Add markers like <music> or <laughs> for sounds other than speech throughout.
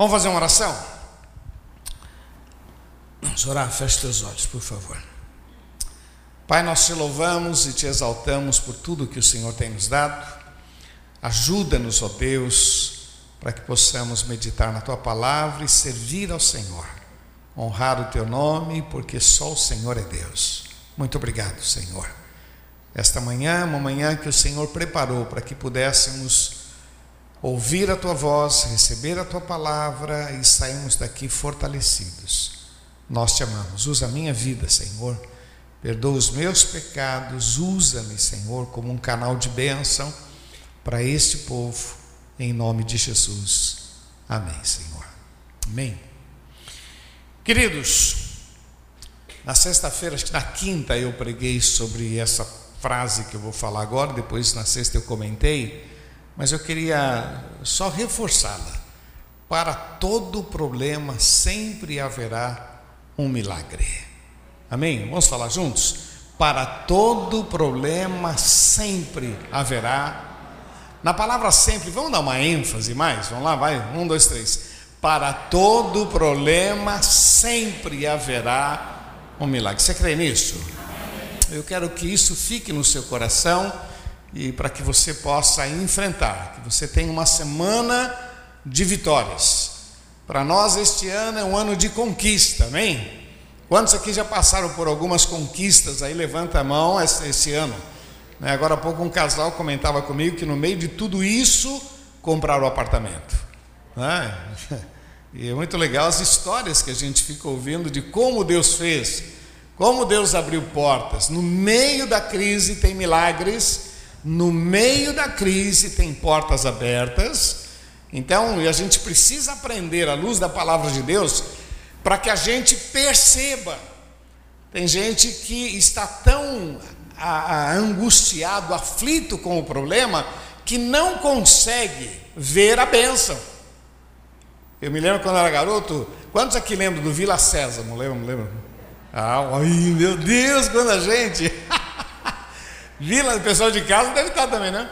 Vamos fazer uma oração? Vamos orar, feche teus olhos, por favor. Pai, nós te louvamos e te exaltamos por tudo que o Senhor tem nos dado. Ajuda-nos, ó Deus, para que possamos meditar na tua palavra e servir ao Senhor. Honrar o teu nome, porque só o Senhor é Deus. Muito obrigado, Senhor. Esta manhã, uma manhã que o Senhor preparou para que pudéssemos ouvir a tua voz, receber a tua palavra e sairmos daqui fortalecidos. Nós te amamos. Usa a minha vida, Senhor. Perdoa os meus pecados. Usa-me, Senhor, como um canal de bênção para este povo, em nome de Jesus. Amém, Senhor. Amém. Queridos, na sexta-feira, acho que na quinta eu preguei sobre essa frase que eu vou falar agora, depois na sexta eu comentei mas eu queria só reforçá-la. Para todo problema sempre haverá um milagre. Amém? Vamos falar juntos? Para todo problema sempre haverá. Na palavra sempre, vamos dar uma ênfase mais? Vamos lá, vai. Um, dois, três. Para todo problema sempre haverá um milagre. Você crê nisso? Eu quero que isso fique no seu coração e para que você possa enfrentar, que você tenha uma semana de vitórias. Para nós este ano é um ano de conquista, amém? Quantos aqui já passaram por algumas conquistas aí? Levanta a mão esse, esse ano. Né? Agora há pouco um casal comentava comigo que no meio de tudo isso compraram o apartamento. Né? <laughs> E é muito legal as histórias que a gente fica ouvindo de como Deus fez, como Deus abriu portas. No meio da crise tem milagres no meio da crise tem portas abertas. Então, a gente precisa aprender à luz da palavra de Deus para que a gente perceba. Tem gente que está tão angustiado, aflito com o problema, que não consegue ver a bênção. Eu me lembro quando era garoto, quantos aqui lembram do Vila César? Não lembro, não lembro. Ah, ai, meu Deus, quando a gente. <laughs> Vila, o pessoal de casa deve estar também, né?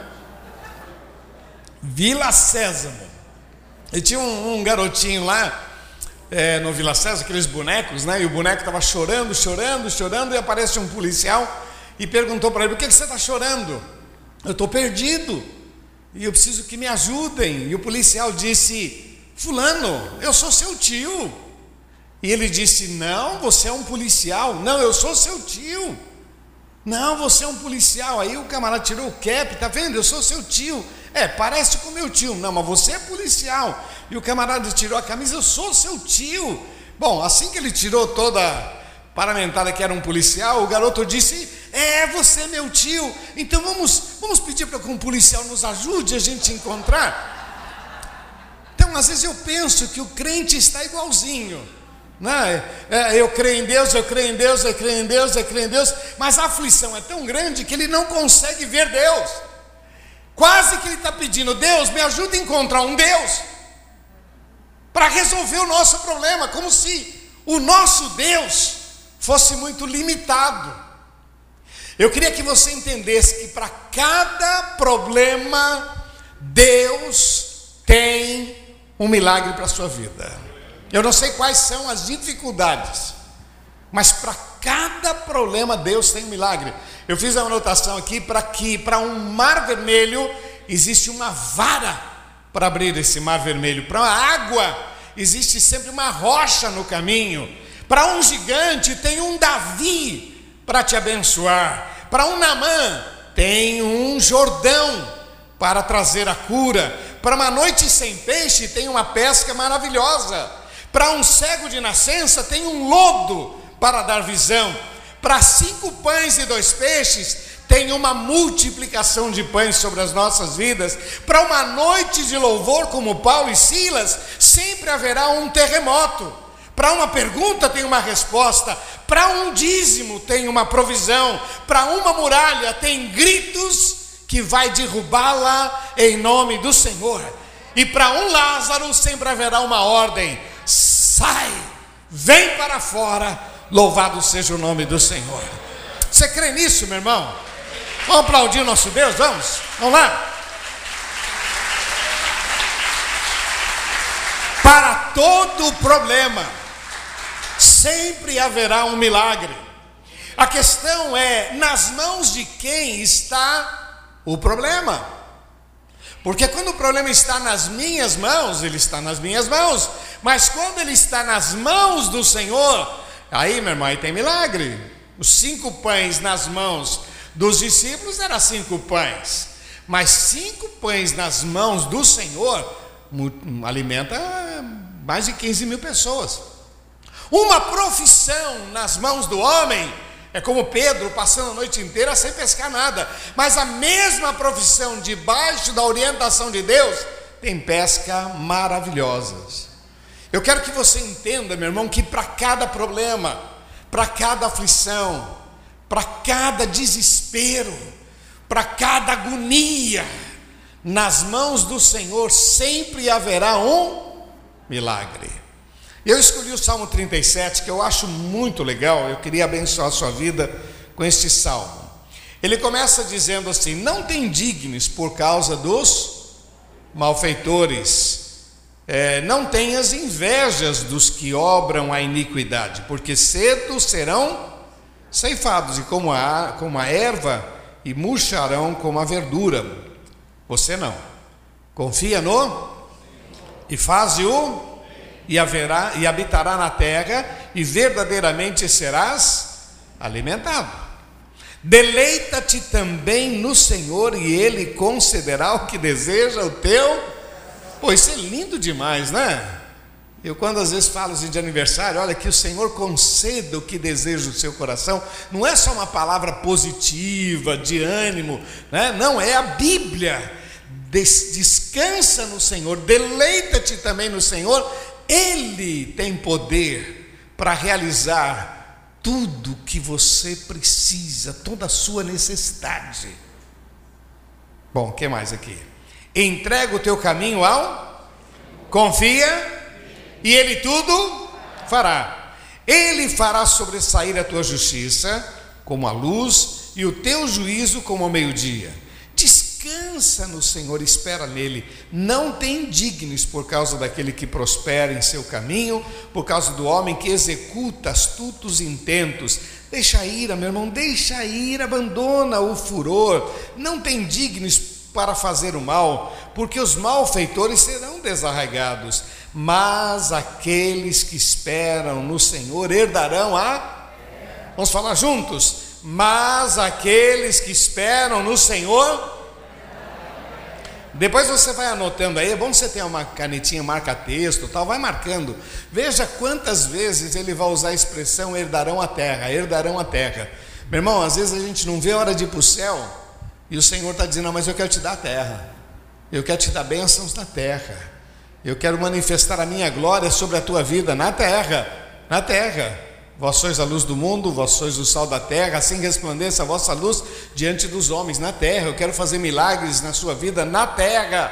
Vila Sésamo. E tinha um, um garotinho lá é, no Vila Sésamo, aqueles bonecos, né? E o boneco estava chorando, chorando, chorando, e aparece um policial e perguntou para ele: Por que, que você está chorando? Eu estou perdido e eu preciso que me ajudem. E o policial disse: Fulano, eu sou seu tio. E ele disse: Não, você é um policial. Não, eu sou seu tio. Não, você é um policial. Aí o camarada tirou o cap, tá vendo? Eu sou seu tio. É, parece com meu tio. Não, mas você é policial. E o camarada tirou a camisa, eu sou seu tio. Bom, assim que ele tirou toda a paramentada que era um policial, o garoto disse: É, você é meu tio. Então vamos, vamos pedir para que um policial nos ajude a gente encontrar. Então, às vezes eu penso que o crente está igualzinho. Né? É, eu creio em Deus, eu creio em Deus, eu creio em Deus, eu creio em Deus, mas a aflição é tão grande que ele não consegue ver Deus. Quase que ele está pedindo, Deus, me ajuda a encontrar um Deus para resolver o nosso problema, como se o nosso Deus fosse muito limitado. Eu queria que você entendesse que para cada problema, Deus tem um milagre para a sua vida. Eu não sei quais são as dificuldades, mas para cada problema Deus tem um milagre. Eu fiz a anotação aqui para que para um mar vermelho existe uma vara para abrir esse mar vermelho. Para a água existe sempre uma rocha no caminho. Para um gigante tem um Davi para te abençoar. Para um Namã tem um Jordão para trazer a cura. Para uma noite sem peixe tem uma pesca maravilhosa. Para um cego de nascença tem um lodo para dar visão. Para cinco pães e dois peixes tem uma multiplicação de pães sobre as nossas vidas. Para uma noite de louvor como Paulo e Silas, sempre haverá um terremoto. Para uma pergunta tem uma resposta, para um dízimo tem uma provisão, para uma muralha tem gritos que vai derrubá-la em nome do Senhor. E para um Lázaro sempre haverá uma ordem: sai, vem para fora, louvado seja o nome do Senhor. Você crê nisso, meu irmão? Vamos aplaudir o nosso Deus? Vamos? Vamos lá? Para todo problema, sempre haverá um milagre. A questão é: nas mãos de quem está o problema? Porque quando o problema está nas minhas mãos, ele está nas minhas mãos. Mas quando ele está nas mãos do Senhor, aí, meu irmão, aí tem milagre. Os cinco pães nas mãos dos discípulos eram cinco pães. Mas cinco pães nas mãos do Senhor alimenta mais de 15 mil pessoas. Uma profissão nas mãos do homem é como Pedro passando a noite inteira sem pescar nada. Mas a mesma profissão, debaixo da orientação de Deus, tem pesca maravilhosas. Eu quero que você entenda, meu irmão, que para cada problema, para cada aflição, para cada desespero, para cada agonia, nas mãos do Senhor sempre haverá um milagre. Eu escolhi o Salmo 37, que eu acho muito legal, eu queria abençoar a sua vida com este salmo. Ele começa dizendo assim: Não tem dignos por causa dos malfeitores, é, não tenhas invejas dos que obram a iniquidade, porque cedo serão ceifados, e como a, como a erva, e murcharão como a verdura. Você não. Confia no e faze-o e haverá e habitará na terra e verdadeiramente serás alimentado. Deleita-te também no Senhor e ele concederá o que deseja o teu. Pô, isso é lindo demais, né? Eu, quando às vezes falo assim de aniversário, olha, que o Senhor conceda o que deseja o seu coração, não é só uma palavra positiva, de ânimo, né? não, é a Bíblia. Descansa no Senhor, deleita-te também no Senhor, ele tem poder para realizar tudo que você precisa, toda a sua necessidade. Bom, o que mais aqui? Entrega o teu caminho ao, confia, e ele tudo fará. Ele fará sobressair a tua justiça como a luz e o teu juízo como o meio-dia Descansa no Senhor, espera nele. Não tem indignes por causa daquele que prospera em seu caminho, por causa do homem que executa astutos intentos. Deixa ir, meu irmão, deixa ir, abandona o furor. Não tem dignos para fazer o mal, porque os malfeitores serão desarraigados, mas aqueles que esperam no Senhor herdarão a. Vamos falar juntos? Mas aqueles que esperam no Senhor depois você vai anotando aí, é bom você ter uma canetinha marca-texto tal, vai marcando. Veja quantas vezes ele vai usar a expressão herdarão a terra, herdarão a terra. Meu irmão, às vezes a gente não vê a hora de ir para o céu e o Senhor está dizendo, não, mas eu quero te dar a terra, eu quero te dar bênçãos na terra, eu quero manifestar a minha glória sobre a tua vida na terra, na terra. Vós sois a luz do mundo, vós sois o sal da terra, assim resplandeça a vossa luz diante dos homens na terra. Eu quero fazer milagres na sua vida na terra.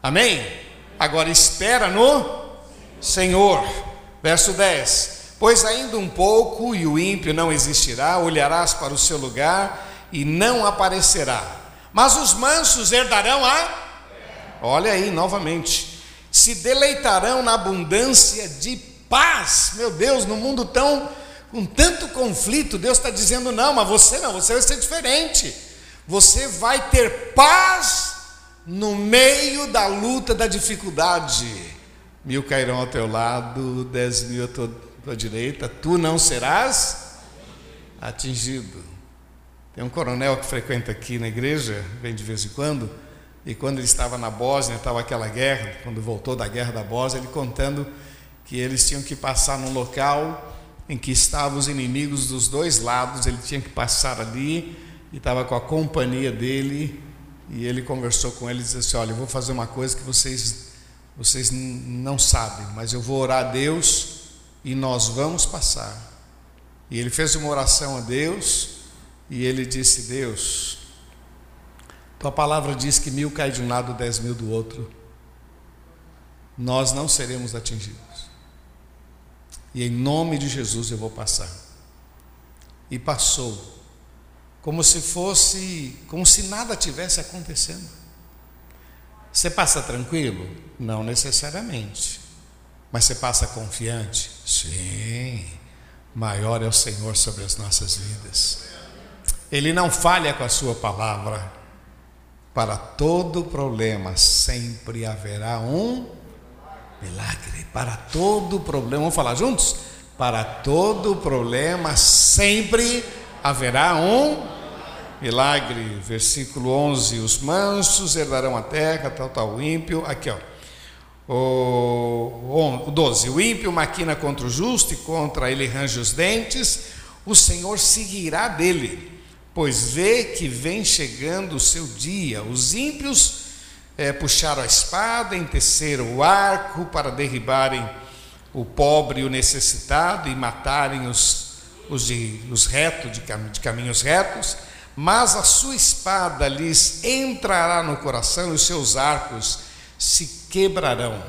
Amém? Agora espera no Senhor. Verso 10: Pois ainda um pouco e o ímpio não existirá, olharás para o seu lugar e não aparecerá. Mas os mansos herdarão a. Olha aí novamente. Se deleitarão na abundância de paz. Meu Deus, no mundo tão com tanto conflito, Deus está dizendo: não, mas você não, você vai ser diferente. Você vai ter paz no meio da luta, da dificuldade. Mil cairão ao teu lado, dez mil à tua, tua direita, tu não serás atingido. Tem um coronel que frequenta aqui na igreja, vem de vez em quando, e quando ele estava na Bósnia, estava aquela guerra, quando voltou da guerra da Bósnia, ele contando que eles tinham que passar num local em que estavam os inimigos dos dois lados, ele tinha que passar ali e estava com a companhia dele e ele conversou com ele e disse assim: Olha, eu vou fazer uma coisa que vocês, vocês não sabem, mas eu vou orar a Deus e nós vamos passar. E ele fez uma oração a Deus e ele disse: Deus, tua palavra diz que mil cai de um lado, dez mil do outro, nós não seremos atingidos. E em nome de Jesus eu vou passar. E passou. Como se fosse, como se nada tivesse acontecendo. Você passa tranquilo? Não necessariamente. Mas você passa confiante? Sim. Maior é o Senhor sobre as nossas vidas. Ele não falha com a sua palavra. Para todo problema sempre haverá um milagre. Para todo problema, vamos falar juntos? Para todo problema sempre haverá um milagre. Versículo 11: Os mansos herdarão a terra, tal, tal, ímpio. Aqui, ó. O 12: O ímpio maquina contra o justo e contra ele range os dentes, o Senhor seguirá dele, pois vê que vem chegando o seu dia. Os ímpios é, puxaram a espada, enteceram o arco para derribarem o pobre e o necessitado e matarem os, os, de, os retos, de, cam, de caminhos retos, mas a sua espada lhes entrará no coração e os seus arcos se quebrarão.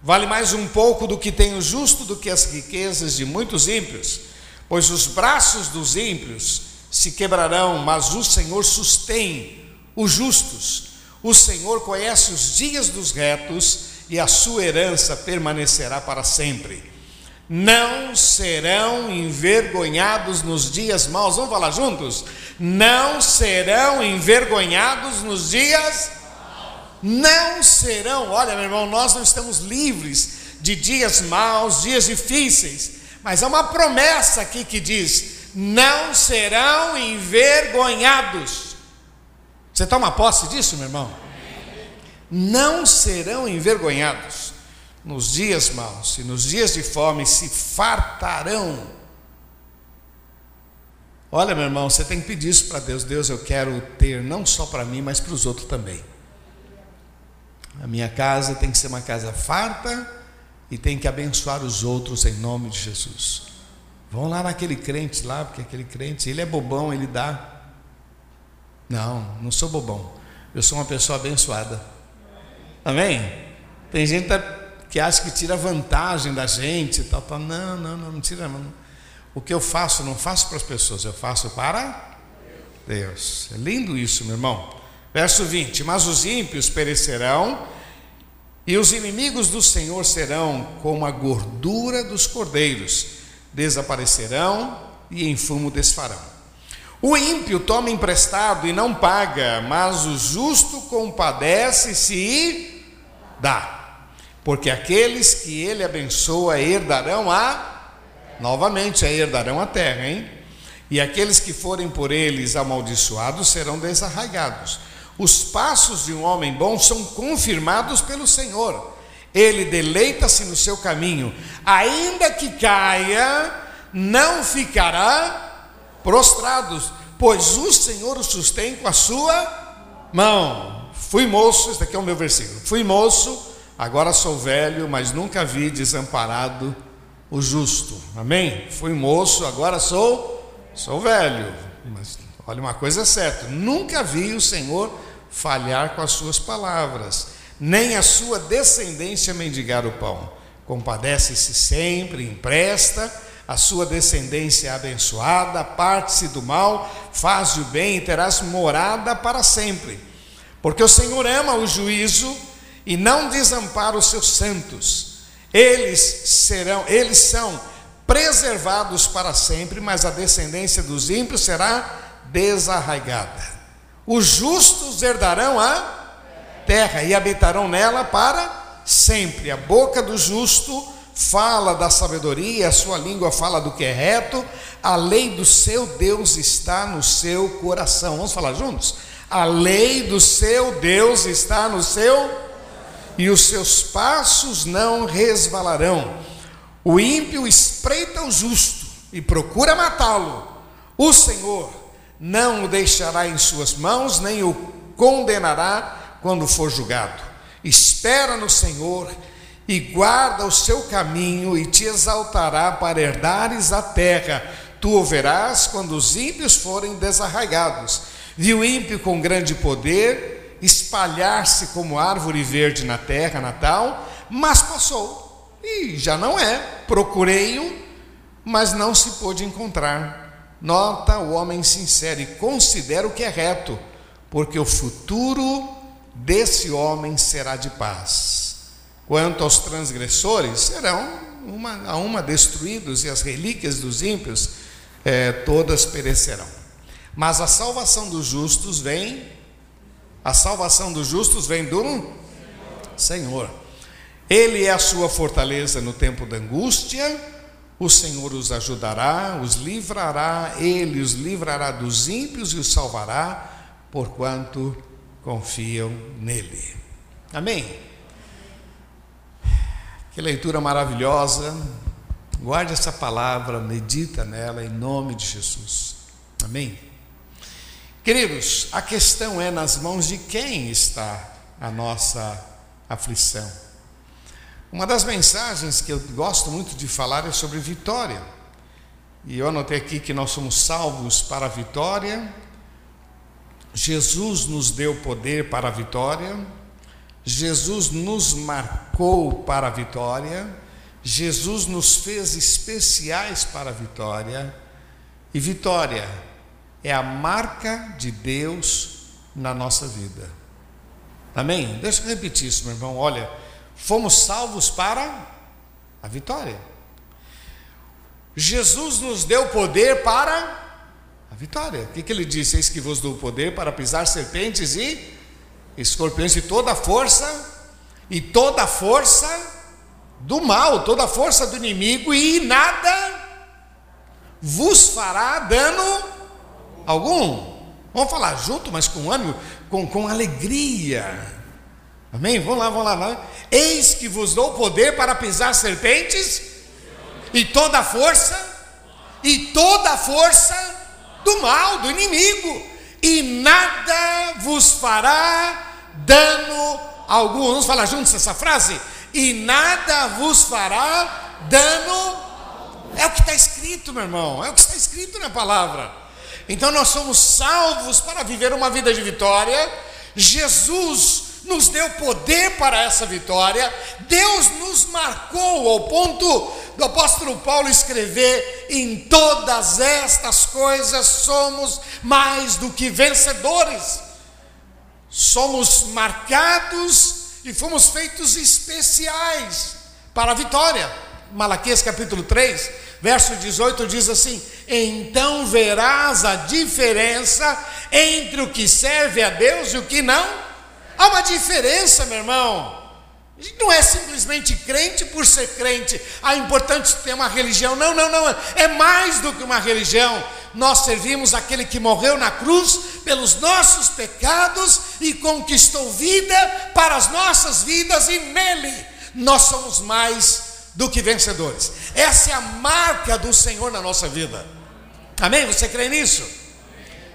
Vale mais um pouco do que tem o justo do que as riquezas de muitos ímpios, pois os braços dos ímpios se quebrarão, mas o Senhor sustém os justos. O Senhor conhece os dias dos retos e a sua herança permanecerá para sempre. Não serão envergonhados nos dias maus. Vamos falar juntos? Não serão envergonhados nos dias não serão. Olha, meu irmão, nós não estamos livres de dias maus, dias difíceis, mas há uma promessa aqui que diz: não serão envergonhados. Você toma posse disso, meu irmão? Não serão envergonhados. Nos dias maus e nos dias de fome se fartarão. Olha, meu irmão, você tem que pedir isso para Deus. Deus, eu quero ter não só para mim, mas para os outros também. A minha casa tem que ser uma casa farta e tem que abençoar os outros em nome de Jesus. Vão lá naquele crente lá, porque aquele crente, ele é bobão, ele dá. Não, não sou bobão. Eu sou uma pessoa abençoada. Amém? Tem gente que acha que tira vantagem da gente tal, tal. Não, não, não, não tira. Não. O que eu faço, não faço para as pessoas, eu faço para Deus. É lindo isso, meu irmão. Verso 20: Mas os ímpios perecerão, e os inimigos do Senhor serão como a gordura dos cordeiros, desaparecerão e em fumo desfarão. O ímpio toma emprestado e não paga, mas o justo compadece-se e dá. Porque aqueles que ele abençoa herdarão a, novamente, a herdarão a terra, hein? E aqueles que forem por eles amaldiçoados serão desarraigados. Os passos de um homem bom são confirmados pelo Senhor. Ele deleita-se no seu caminho, ainda que caia, não ficará prostrados, pois o Senhor o sustém com a sua mão. Fui moço, esse aqui é o meu versículo. Fui moço, agora sou velho, mas nunca vi desamparado o justo. Amém? Fui moço, agora sou sou velho. Mas olha uma coisa é certa, nunca vi o Senhor falhar com as suas palavras, nem a sua descendência mendigar o pão. Compadece-se sempre, empresta a sua descendência é abençoada, parte-se do mal, faz o bem e terás morada para sempre. Porque o Senhor ama o juízo e não desampara os seus santos. Eles serão, eles são preservados para sempre, mas a descendência dos ímpios será desarraigada. Os justos herdarão a terra e habitarão nela para sempre. A boca do justo fala da sabedoria, a sua língua fala do que é reto, a lei do seu Deus está no seu coração. Vamos falar juntos? A lei do seu Deus está no seu e os seus passos não resvalarão. O ímpio espreita o justo e procura matá-lo. O Senhor não o deixará em suas mãos, nem o condenará quando for julgado. Espera no Senhor e guarda o seu caminho e te exaltará para herdares a terra. Tu o verás quando os ímpios forem desarraigados. Viu o ímpio com grande poder espalhar-se como árvore verde na terra natal, mas passou e já não é. Procurei-o, mas não se pôde encontrar. Nota o homem sincero e considera o que é reto, porque o futuro desse homem será de paz Quanto aos transgressores, serão uma a uma destruídos, e as relíquias dos ímpios é, todas perecerão. Mas a salvação dos justos vem, a salvação dos justos vem do Senhor. Ele é a sua fortaleza no tempo da angústia, o Senhor os ajudará, os livrará, ele os livrará dos ímpios e os salvará, porquanto confiam nele. Amém? Que leitura maravilhosa. Guarde essa palavra, medita nela em nome de Jesus. Amém? Queridos, a questão é nas mãos de quem está a nossa aflição. Uma das mensagens que eu gosto muito de falar é sobre vitória. E eu anotei aqui que nós somos salvos para a vitória. Jesus nos deu poder para a vitória. Jesus nos marcou para a vitória. Jesus nos fez especiais para a vitória. E vitória é a marca de Deus na nossa vida. Amém? Deixa eu repetir isso, meu irmão. Olha, fomos salvos para a vitória. Jesus nos deu poder para a vitória. O que, que ele disse? Eis que vos dou poder para pisar serpentes e escorpiões e toda a força, e toda a força do mal, toda a força do inimigo, e nada vos fará dano algum. Vamos falar junto, mas com ânimo, com, com alegria. Amém? Vamos lá, vamos lá, vamos lá. Eis que vos dou poder para pisar serpentes e toda a força, e toda a força do mal, do inimigo, e nada vos fará dano algum. Vamos falar juntos essa frase? E nada vos fará dano. É o que está escrito, meu irmão, é o que está escrito na palavra. Então nós somos salvos para viver uma vida de vitória. Jesus nos deu poder para essa vitória. Deus nos marcou ao ponto do apóstolo Paulo escrever: em todas estas coisas somos mais do que vencedores. Somos marcados e fomos feitos especiais para a vitória. Malaquias capítulo 3, verso 18 diz assim: Então verás a diferença entre o que serve a Deus e o que não. Há uma diferença, meu irmão. Não é simplesmente crente por ser crente. Ah, é importante ter uma religião. Não, não, não. É mais do que uma religião. Nós servimos aquele que morreu na cruz pelos nossos pecados e conquistou vida para as nossas vidas, e nele nós somos mais do que vencedores. Essa é a marca do Senhor na nossa vida. Amém? Você crê nisso?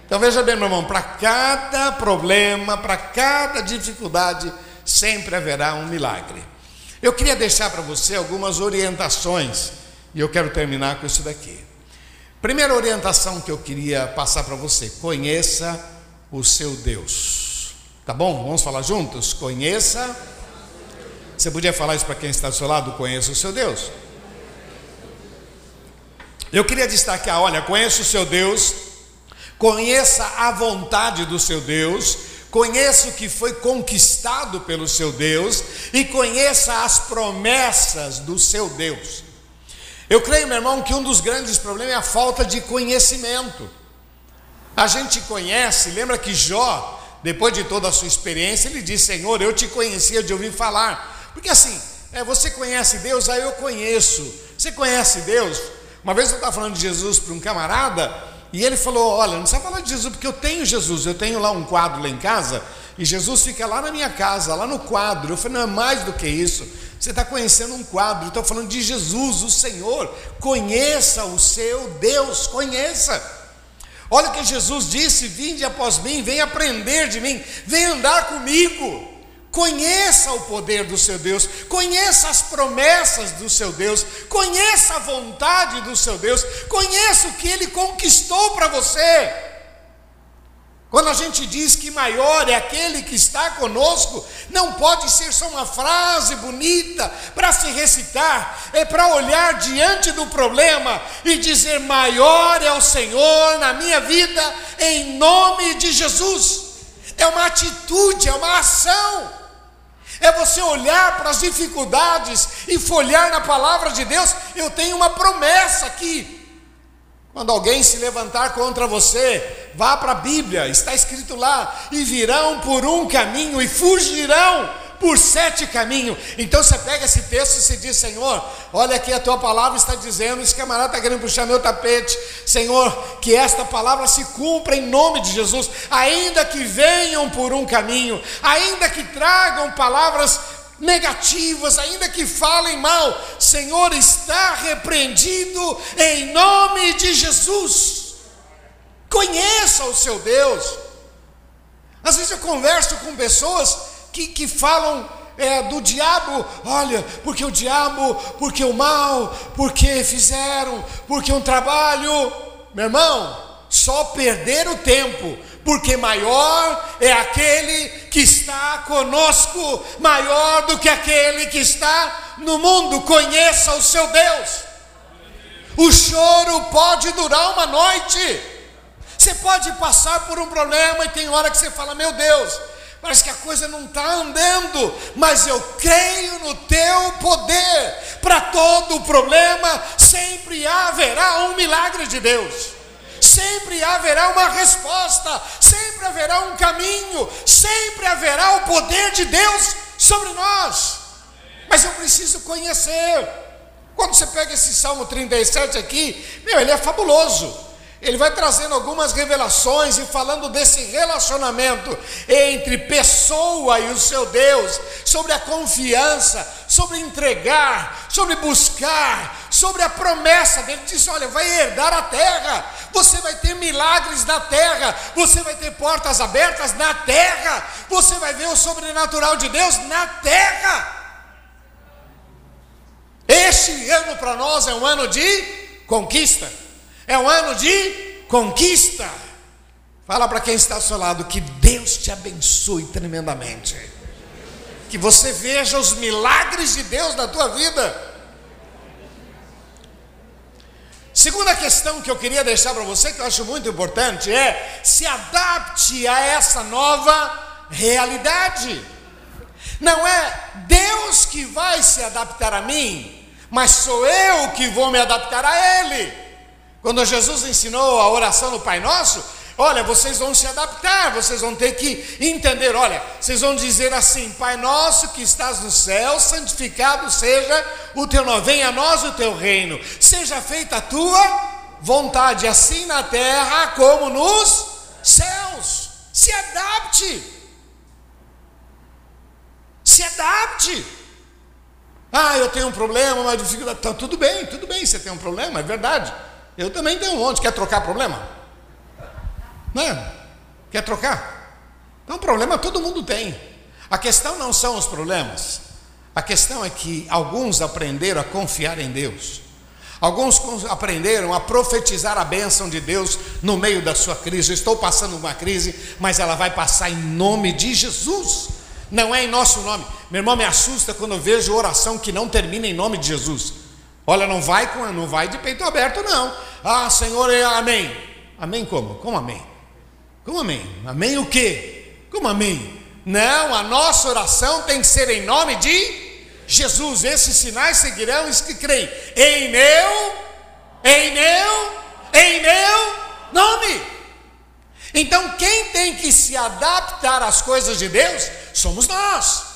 Então veja bem, meu irmão, para cada problema, para cada dificuldade, sempre haverá um milagre. Eu queria deixar para você algumas orientações, e eu quero terminar com isso daqui. Primeira orientação que eu queria passar para você: conheça o seu Deus. Tá bom? Vamos falar juntos? Conheça. Você podia falar isso para quem está do seu lado? Conheça o seu Deus. Eu queria destacar: olha, conheça o seu Deus, conheça a vontade do seu Deus, conheça o que foi conquistado pelo seu Deus e conheça as promessas do seu Deus. Eu creio, meu irmão, que um dos grandes problemas é a falta de conhecimento. A gente conhece, lembra que Jó, depois de toda a sua experiência, ele disse: Senhor, eu te conhecia de ouvir falar. Porque assim, é, você conhece Deus, aí eu conheço. Você conhece Deus? Uma vez eu estava falando de Jesus para um camarada, e ele falou: Olha, não precisa falar de Jesus, porque eu tenho Jesus, eu tenho lá um quadro lá em casa, e Jesus fica lá na minha casa, lá no quadro. Eu falei: Não é mais do que isso. Você está conhecendo um quadro, estou falando de Jesus, o Senhor. Conheça o seu Deus, conheça. Olha o que Jesus disse: Vinde após mim, vem aprender de mim, vem andar comigo. Conheça o poder do seu Deus, conheça as promessas do seu Deus, conheça a vontade do seu Deus, conheça o que ele conquistou para você. Quando a gente diz que maior é aquele que está conosco, não pode ser só uma frase bonita para se recitar, é para olhar diante do problema e dizer: maior é o Senhor na minha vida, em nome de Jesus. É uma atitude, é uma ação. É você olhar para as dificuldades e folhar na palavra de Deus. Eu tenho uma promessa aqui. Quando alguém se levantar contra você, vá para a Bíblia, está escrito lá: e virão por um caminho e fugirão por sete caminhos. Então você pega esse texto e se diz: Senhor, olha aqui a tua palavra está dizendo. Esse camarada está querendo puxar meu tapete. Senhor, que esta palavra se cumpra em nome de Jesus. Ainda que venham por um caminho, ainda que tragam palavras negativas, ainda que falem mal, Senhor, está repreendido em nome de Jesus. Conheça o seu Deus. Às vezes eu converso com pessoas que, que falam é, do diabo, olha, porque o diabo, porque o mal, porque fizeram, porque um trabalho, meu irmão, só perder o tempo, porque maior é aquele que está conosco, maior do que aquele que está no mundo. Conheça o seu Deus. O choro pode durar uma noite. Você pode passar por um problema e tem hora que você fala: Meu Deus, parece que a coisa não está andando, mas eu creio no teu poder. Para todo problema, sempre haverá um milagre de Deus. Sempre haverá uma resposta, sempre haverá um caminho, sempre haverá o poder de Deus sobre nós. Mas eu preciso conhecer. Quando você pega esse Salmo 37 aqui, meu, ele é fabuloso. Ele vai trazendo algumas revelações e falando desse relacionamento entre pessoa e o seu Deus, sobre a confiança, sobre entregar, sobre buscar, sobre a promessa dele. Diz: Olha, vai herdar a terra, você vai ter milagres na terra, você vai ter portas abertas na terra, você vai ver o sobrenatural de Deus na terra. Este ano para nós é um ano de conquista. É um ano de conquista. Fala para quem está ao seu lado que Deus te abençoe tremendamente. Que você veja os milagres de Deus na tua vida. Segunda questão que eu queria deixar para você, que eu acho muito importante, é se adapte a essa nova realidade. Não é Deus que vai se adaptar a mim, mas sou eu que vou me adaptar a Ele. Quando Jesus ensinou a oração no Pai Nosso, olha, vocês vão se adaptar, vocês vão ter que entender, olha, vocês vão dizer assim: Pai Nosso que estás no céu, santificado seja o teu nome, venha a nós o teu reino, seja feita a tua vontade, assim na terra como nos céus. Se adapte. Se adapte. Ah, eu tenho um problema, uma dificuldade. Então, tudo bem, tudo bem, você tem um problema, é verdade. Eu também tenho um monte. Quer trocar problema? Né? Quer trocar? Então, problema todo mundo tem. A questão não são os problemas. A questão é que alguns aprenderam a confiar em Deus. Alguns aprenderam a profetizar a bênção de Deus no meio da sua crise. Eu estou passando uma crise, mas ela vai passar em nome de Jesus. Não é em nosso nome. Meu irmão me assusta quando eu vejo oração que não termina em nome de Jesus. Olha, não vai com, não vai de peito aberto, não. Ah, Senhor, amém. Amém como? Como amém? Como amém? Amém o quê? Como amém? Não, a nossa oração tem que ser em nome de Jesus. Esses sinais seguirão os que creem. Em meu, em meu, em meu nome. Então, quem tem que se adaptar às coisas de Deus somos nós.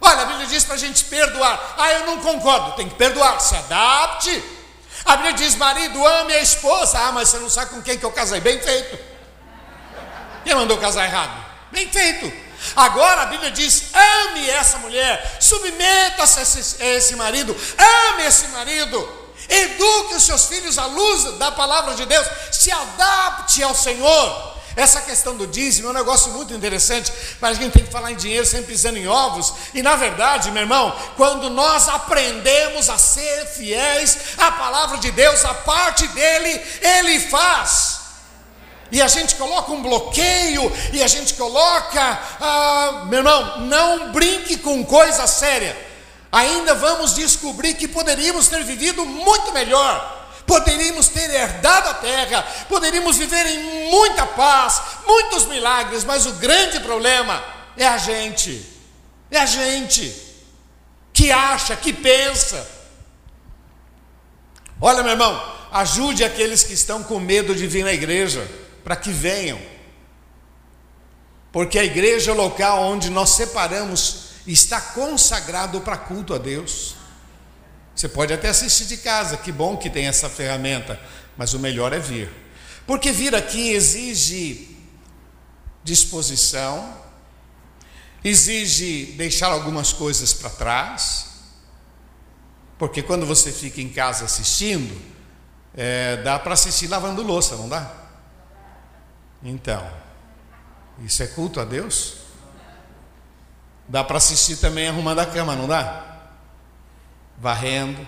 Olha, a Bíblia diz para a gente perdoar. Ah, eu não concordo, tem que perdoar. Se adapte. A Bíblia diz: marido, ame a esposa. Ah, mas você não sabe com quem que eu casei. Bem feito. Quem mandou casar errado? Bem feito. Agora a Bíblia diz: ame essa mulher, submeta-se a esse, a esse marido, ame esse marido, eduque os seus filhos à luz da palavra de Deus, se adapte ao Senhor. Essa questão do dízimo é um negócio muito interessante, mas a gente tem que falar em dinheiro sempre pisando em ovos. E na verdade, meu irmão, quando nós aprendemos a ser fiéis à palavra de Deus, a parte dele, ele faz. E a gente coloca um bloqueio, e a gente coloca, ah, meu irmão, não brinque com coisa séria. Ainda vamos descobrir que poderíamos ter vivido muito melhor poderíamos ter herdado a terra, poderíamos viver em muita paz, muitos milagres, mas o grande problema é a gente. É a gente que acha, que pensa. Olha, meu irmão, ajude aqueles que estão com medo de vir na igreja, para que venham. Porque a igreja local onde nós separamos está consagrado para culto a Deus. Você pode até assistir de casa, que bom que tem essa ferramenta, mas o melhor é vir. Porque vir aqui exige disposição, exige deixar algumas coisas para trás, porque quando você fica em casa assistindo, é, dá para assistir lavando louça, não dá? Então, isso é culto a Deus? Dá para assistir também arrumando a cama, não dá? Varrendo,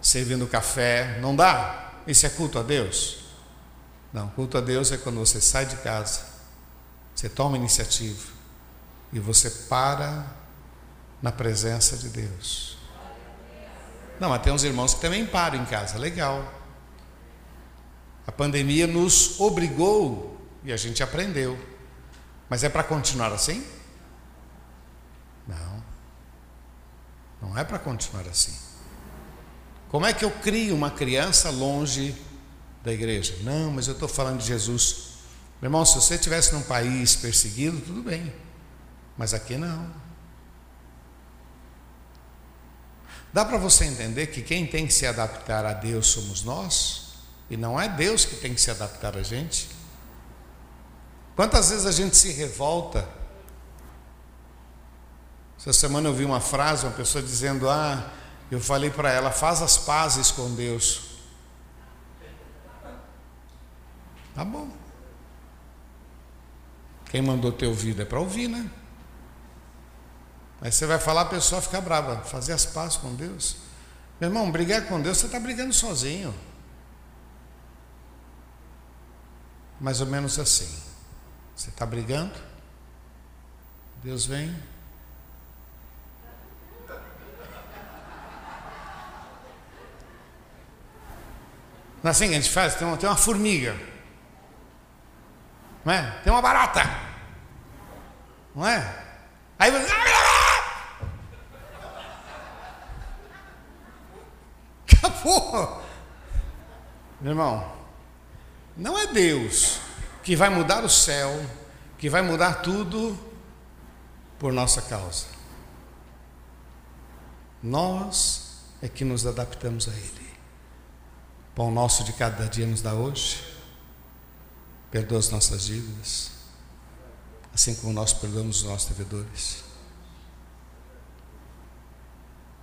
servindo café, não dá? Isso é culto a Deus? Não, culto a Deus é quando você sai de casa, você toma iniciativa e você para na presença de Deus. Não, mas tem uns irmãos que também param em casa, legal. A pandemia nos obrigou e a gente aprendeu. Mas é para continuar assim? Não. Não é para continuar assim. Como é que eu crio uma criança longe da igreja? Não, mas eu estou falando de Jesus. Meu irmão, se você estivesse num país perseguido, tudo bem. Mas aqui não. Dá para você entender que quem tem que se adaptar a Deus somos nós? E não é Deus que tem que se adaptar a gente? Quantas vezes a gente se revolta? Essa semana eu vi uma frase, uma pessoa dizendo: Ah, eu falei para ela, faz as pazes com Deus. Tá bom. Quem mandou ter ouvido é para ouvir, né? Aí você vai falar, a pessoa fica brava. Fazer as pazes com Deus. Meu irmão, brigar com Deus, você está brigando sozinho. Mais ou menos assim. Você está brigando, Deus vem. Não é assim que a gente faz? Tem uma, tem uma formiga. Não é? Tem uma barata. Não é? Aí você. <laughs> Acabou. Meu irmão, não é Deus que vai mudar o céu, que vai mudar tudo por nossa causa. Nós é que nos adaptamos a Ele. Pão nosso de cada dia nos dá hoje. Perdoa as nossas dívidas, assim como nós perdoamos os nossos devedores.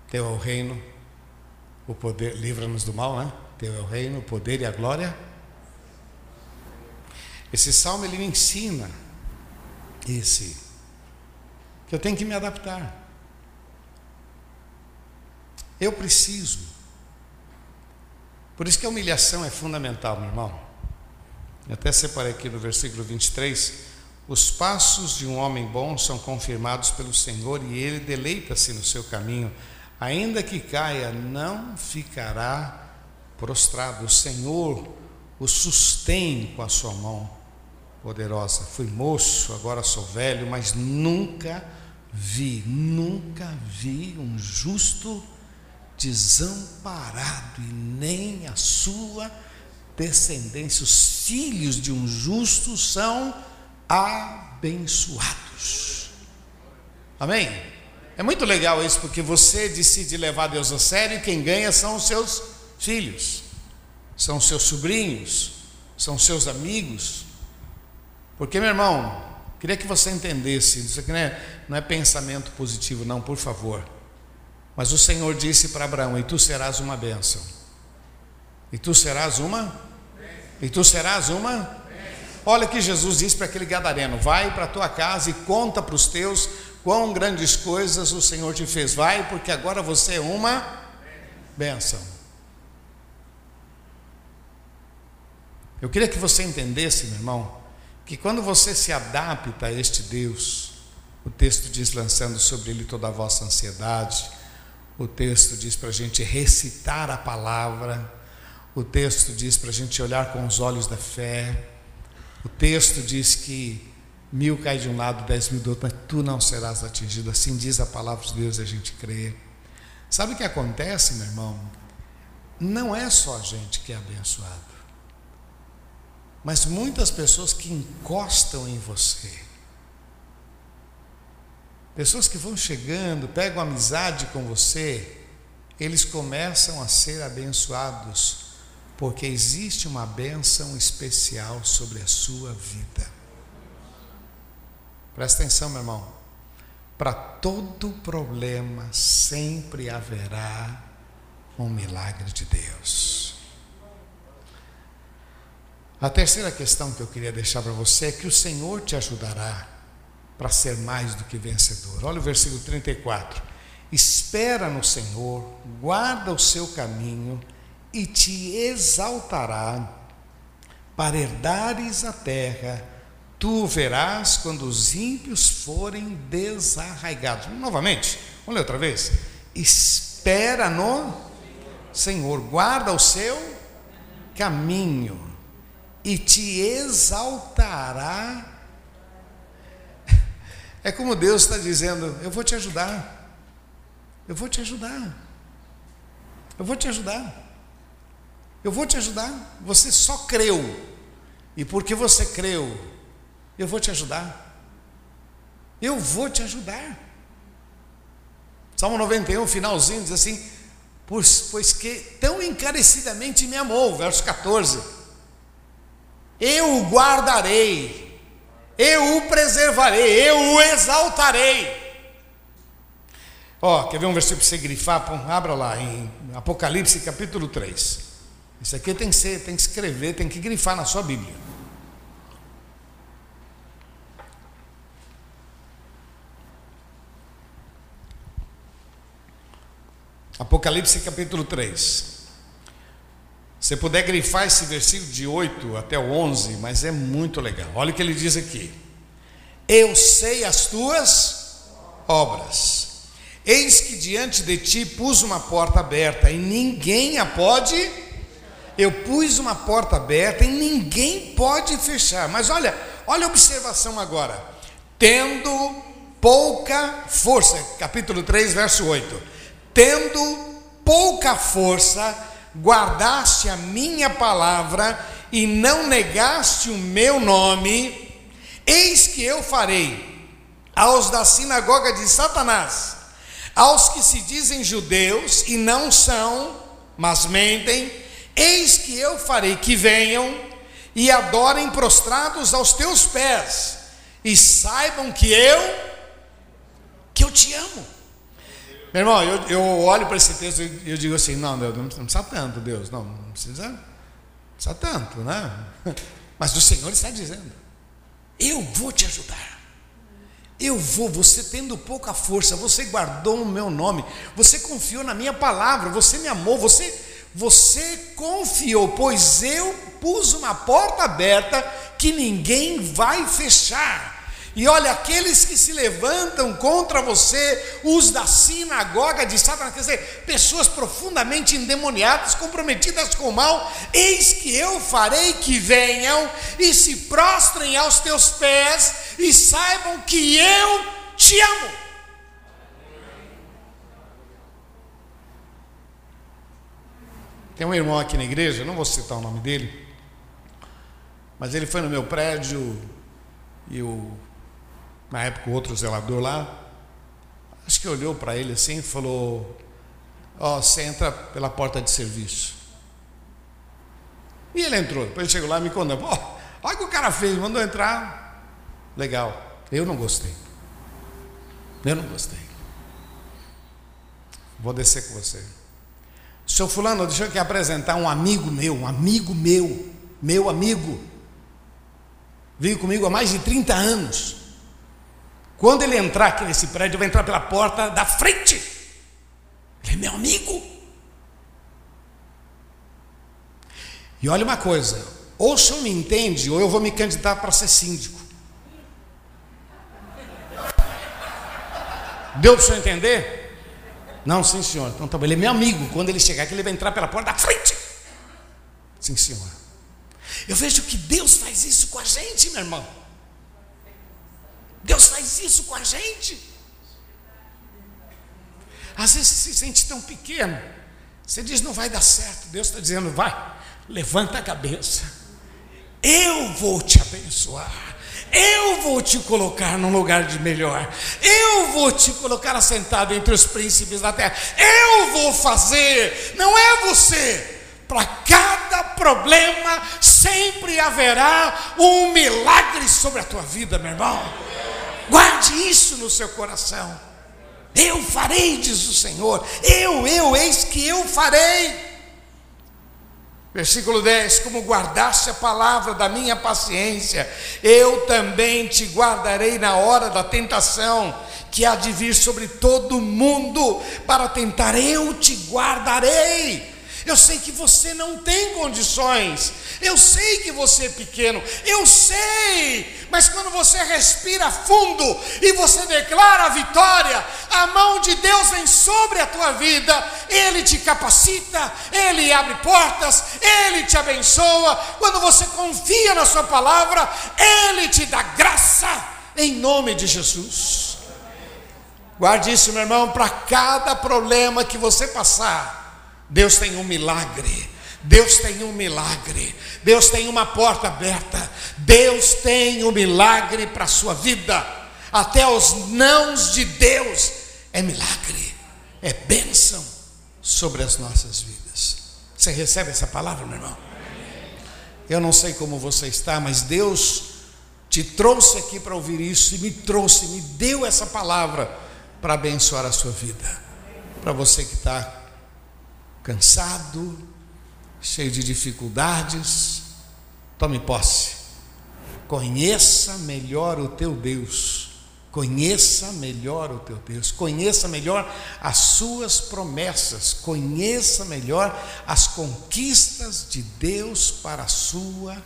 Teu é o reino, o poder, livra-nos do mal, né? Teu é o reino, o poder e a glória. Esse salmo ele me ensina esse que eu tenho que me adaptar. Eu preciso. Por isso que a humilhação é fundamental, meu irmão. Eu até separei aqui no versículo 23. Os passos de um homem bom são confirmados pelo Senhor e ele deleita-se no seu caminho ainda que caia, não ficará prostrado. O Senhor o sustém com a sua mão poderosa. Fui moço, agora sou velho, mas nunca vi, nunca vi um justo desamparado e nem a sua descendência. Os filhos de um justo são abençoados. Amém? É muito legal isso, porque você decide levar Deus a sério e quem ganha são os seus filhos, são seus sobrinhos, são seus amigos. Porque, meu irmão, queria que você entendesse, isso aqui não é, não é pensamento positivo, não, por favor. Mas o Senhor disse para Abraão: E tu serás uma bênção. E tu serás uma? E tu serás uma? Olha que Jesus disse para aquele gadareno: Vai para a tua casa e conta para os teus quão grandes coisas o Senhor te fez. Vai, porque agora você é uma bênção. Eu queria que você entendesse, meu irmão, que quando você se adapta a este Deus, o texto diz lançando sobre ele toda a vossa ansiedade, o texto diz para a gente recitar a palavra, o texto diz para a gente olhar com os olhos da fé, o texto diz que Mil cai de um lado, dez mil do outro, mas tu não serás atingido. Assim diz a palavra de Deus e a gente crê. Sabe o que acontece, meu irmão? Não é só a gente que é abençoado, mas muitas pessoas que encostam em você. Pessoas que vão chegando, pegam amizade com você, eles começam a ser abençoados, porque existe uma bênção especial sobre a sua vida. Presta atenção, meu irmão. Para todo problema sempre haverá um milagre de Deus. A terceira questão que eu queria deixar para você é que o Senhor te ajudará para ser mais do que vencedor. Olha o versículo 34. Espera no Senhor, guarda o seu caminho e te exaltará para herdares a terra Tu verás quando os ímpios forem desarraigados. Novamente, ler outra vez. Espera no Senhor, guarda o seu caminho e te exaltará. É como Deus está dizendo: Eu vou te ajudar, eu vou te ajudar, eu vou te ajudar, eu vou te ajudar. Você só creu, e porque você creu, eu vou te ajudar. Eu vou te ajudar. Salmo 91, finalzinho, diz assim: pois, que tão encarecidamente me amou, verso 14. Eu guardarei, eu o preservarei, eu o exaltarei. Ó, quer ver um versículo para você grifar? abra lá em Apocalipse capítulo 3. Isso aqui tem que ser, tem que escrever, tem que grifar na sua Bíblia. Apocalipse capítulo 3. Se puder grifar esse versículo de 8 até o 11, mas é muito legal. Olha o que ele diz aqui: Eu sei as tuas obras. Eis que diante de ti pus uma porta aberta e ninguém a pode. Eu pus uma porta aberta e ninguém pode fechar. Mas olha, olha a observação agora. Tendo pouca força, capítulo 3, verso 8 tendo pouca força, guardaste a minha palavra e não negaste o meu nome, eis que eu farei aos da sinagoga de Satanás, aos que se dizem judeus e não são, mas mentem, eis que eu farei que venham e adorem prostrados aos teus pés, e saibam que eu, que eu te amo. Meu irmão, eu, eu olho para esse texto e eu digo assim: não, Deus, não precisa tanto, Deus, não, não precisa, não precisa tanto, né? <laughs> Mas o Senhor está dizendo: eu vou te ajudar. Eu vou, você tendo pouca força, você guardou o meu nome, você confiou na minha palavra, você me amou, você, você confiou, pois eu pus uma porta aberta que ninguém vai fechar. E olha, aqueles que se levantam contra você, os da sinagoga de Satanás, quer dizer, pessoas profundamente endemoniadas, comprometidas com o mal, eis que eu farei que venham e se prostrem aos teus pés e saibam que eu te amo. Tem um irmão aqui na igreja, não vou citar o nome dele, mas ele foi no meu prédio e o na época o outro zelador lá, acho que olhou para ele assim e falou: Ó, oh, você entra pela porta de serviço. E ele entrou, depois ele chegou lá e me contou: oh, olha o que o cara fez, mandou entrar. Legal, eu não gostei. Eu não gostei. Vou descer com você. Seu fulano, deixa eu aqui apresentar um amigo meu, um amigo meu, meu amigo. Veio comigo há mais de 30 anos. Quando ele entrar aqui nesse prédio, vai entrar pela porta da frente. Ele é meu amigo. E olha uma coisa: ou o senhor me entende, ou eu vou me candidatar para ser síndico. Deu para o senhor entender? Não, sim, senhor. Então tá bom. Ele é meu amigo. Quando ele chegar aqui, ele vai entrar pela porta da frente. Sim, senhor. Eu vejo que Deus faz isso com a gente, meu irmão. Deus faz isso com a gente. Às vezes você se sente tão pequeno. Você diz, não vai dar certo. Deus está dizendo, vai, levanta a cabeça. Eu vou te abençoar. Eu vou te colocar num lugar de melhor. Eu vou te colocar assentado entre os príncipes da terra. Eu vou fazer, não é você. Para cada problema sempre haverá um milagre sobre a tua vida, meu irmão. Guarde isso no seu coração. Eu farei, diz o Senhor. Eu, eu, eis que eu farei. Versículo 10: Como guardaste a palavra da minha paciência, eu também te guardarei na hora da tentação, que há de vir sobre todo mundo, para tentar, eu te guardarei eu sei que você não tem condições. Eu sei que você é pequeno. Eu sei. Mas quando você respira fundo e você declara a vitória, a mão de Deus vem sobre a tua vida. Ele te capacita, ele abre portas, ele te abençoa. Quando você confia na sua palavra, ele te dá graça em nome de Jesus. Guarde isso, meu irmão, para cada problema que você passar. Deus tem um milagre. Deus tem um milagre. Deus tem uma porta aberta. Deus tem um milagre para a sua vida. Até os nãos de Deus é milagre, é bênção sobre as nossas vidas. Você recebe essa palavra, meu irmão? Eu não sei como você está, mas Deus te trouxe aqui para ouvir isso e me trouxe, me deu essa palavra para abençoar a sua vida. Para você que está cansado, cheio de dificuldades, tome posse. Conheça melhor o teu Deus. Conheça melhor o teu Deus, conheça melhor as suas promessas, conheça melhor as conquistas de Deus para a sua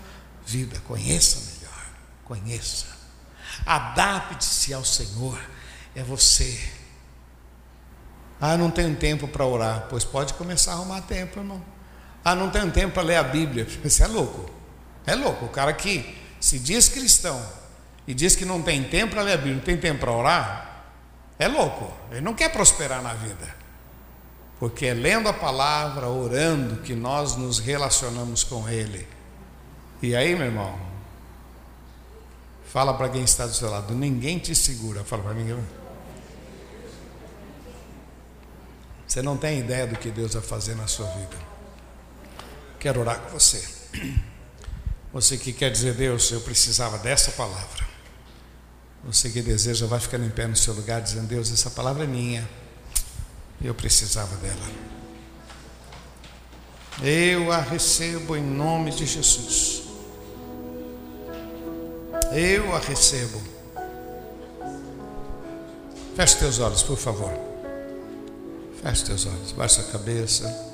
vida. Conheça melhor, conheça. Adapte-se ao Senhor, é você ah, não tenho tempo para orar. Pois pode começar a arrumar tempo, irmão. Ah, não tenho tempo para ler a Bíblia. <laughs> Você é louco. É louco. O cara que se diz cristão e diz que não tem tempo para ler a Bíblia, não tem tempo para orar, é louco. Ele não quer prosperar na vida. Porque é lendo a palavra, orando, que nós nos relacionamos com Ele. E aí, meu irmão, fala para quem está do seu lado, ninguém te segura. Fala para mim. Você não tem ideia do que Deus vai fazer na sua vida. Quero orar com você. Você que quer dizer, Deus, eu precisava dessa palavra. Você que deseja, vai ficando em pé no seu lugar, dizendo, Deus, essa palavra é minha. Eu precisava dela. Eu a recebo em nome de Jesus. Eu a recebo. Feche teus olhos, por favor. Feche teus olhos, baixa a cabeça.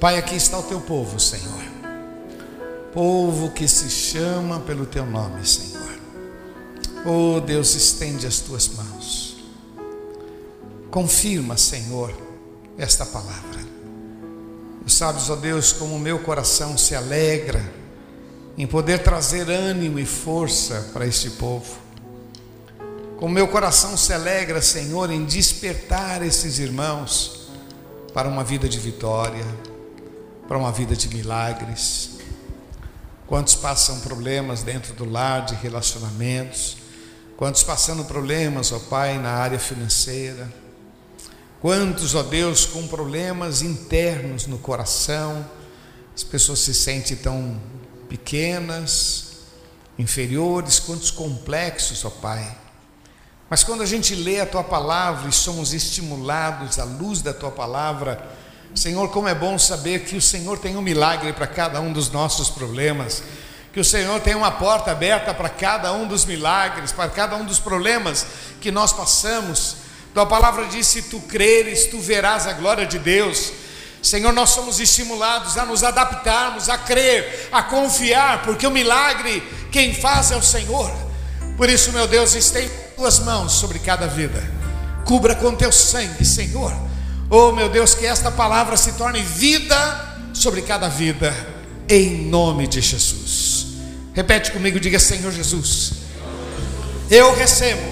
Pai, aqui está o teu povo, Senhor. Povo que se chama pelo teu nome, Senhor. Oh Deus, estende as tuas mãos. Confirma, Senhor, esta palavra. Tu sabes, ó oh Deus, como o meu coração se alegra em poder trazer ânimo e força para este povo. Com meu coração se alegra, Senhor, em despertar esses irmãos para uma vida de vitória, para uma vida de milagres. Quantos passam problemas dentro do lar de relacionamentos? Quantos passando problemas, ó Pai, na área financeira? Quantos, ó Deus, com problemas internos no coração? As pessoas se sentem tão pequenas, inferiores, quantos complexos, ó Pai mas quando a gente lê a tua palavra e somos estimulados à luz da tua palavra, Senhor, como é bom saber que o Senhor tem um milagre para cada um dos nossos problemas, que o Senhor tem uma porta aberta para cada um dos milagres, para cada um dos problemas que nós passamos. Tua palavra diz: se tu creres, tu verás a glória de Deus. Senhor, nós somos estimulados a nos adaptarmos, a crer, a confiar, porque o milagre quem faz é o Senhor. Por isso, meu Deus, estende tuas mãos sobre cada vida, cubra com teu sangue, Senhor. Oh meu Deus, que esta palavra se torne vida sobre cada vida, em nome de Jesus. Repete comigo, diga Senhor Jesus. Eu recebo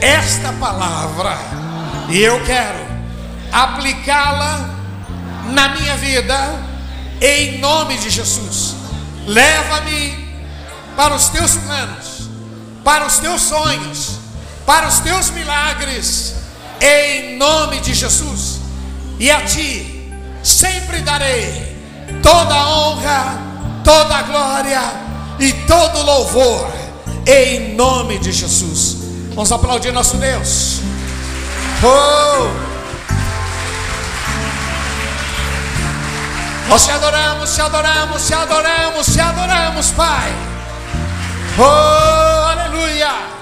esta palavra e eu quero aplicá-la na minha vida em nome de Jesus. Leva-me para os teus planos, para os teus sonhos, para os teus milagres, em nome de Jesus. E a ti sempre darei toda a honra, toda a glória e todo o louvor, em nome de Jesus. Vamos aplaudir nosso Deus. Oh! Nós te adoramos, te adoramos, te adoramos, te adoramos, Pai. Oh! 不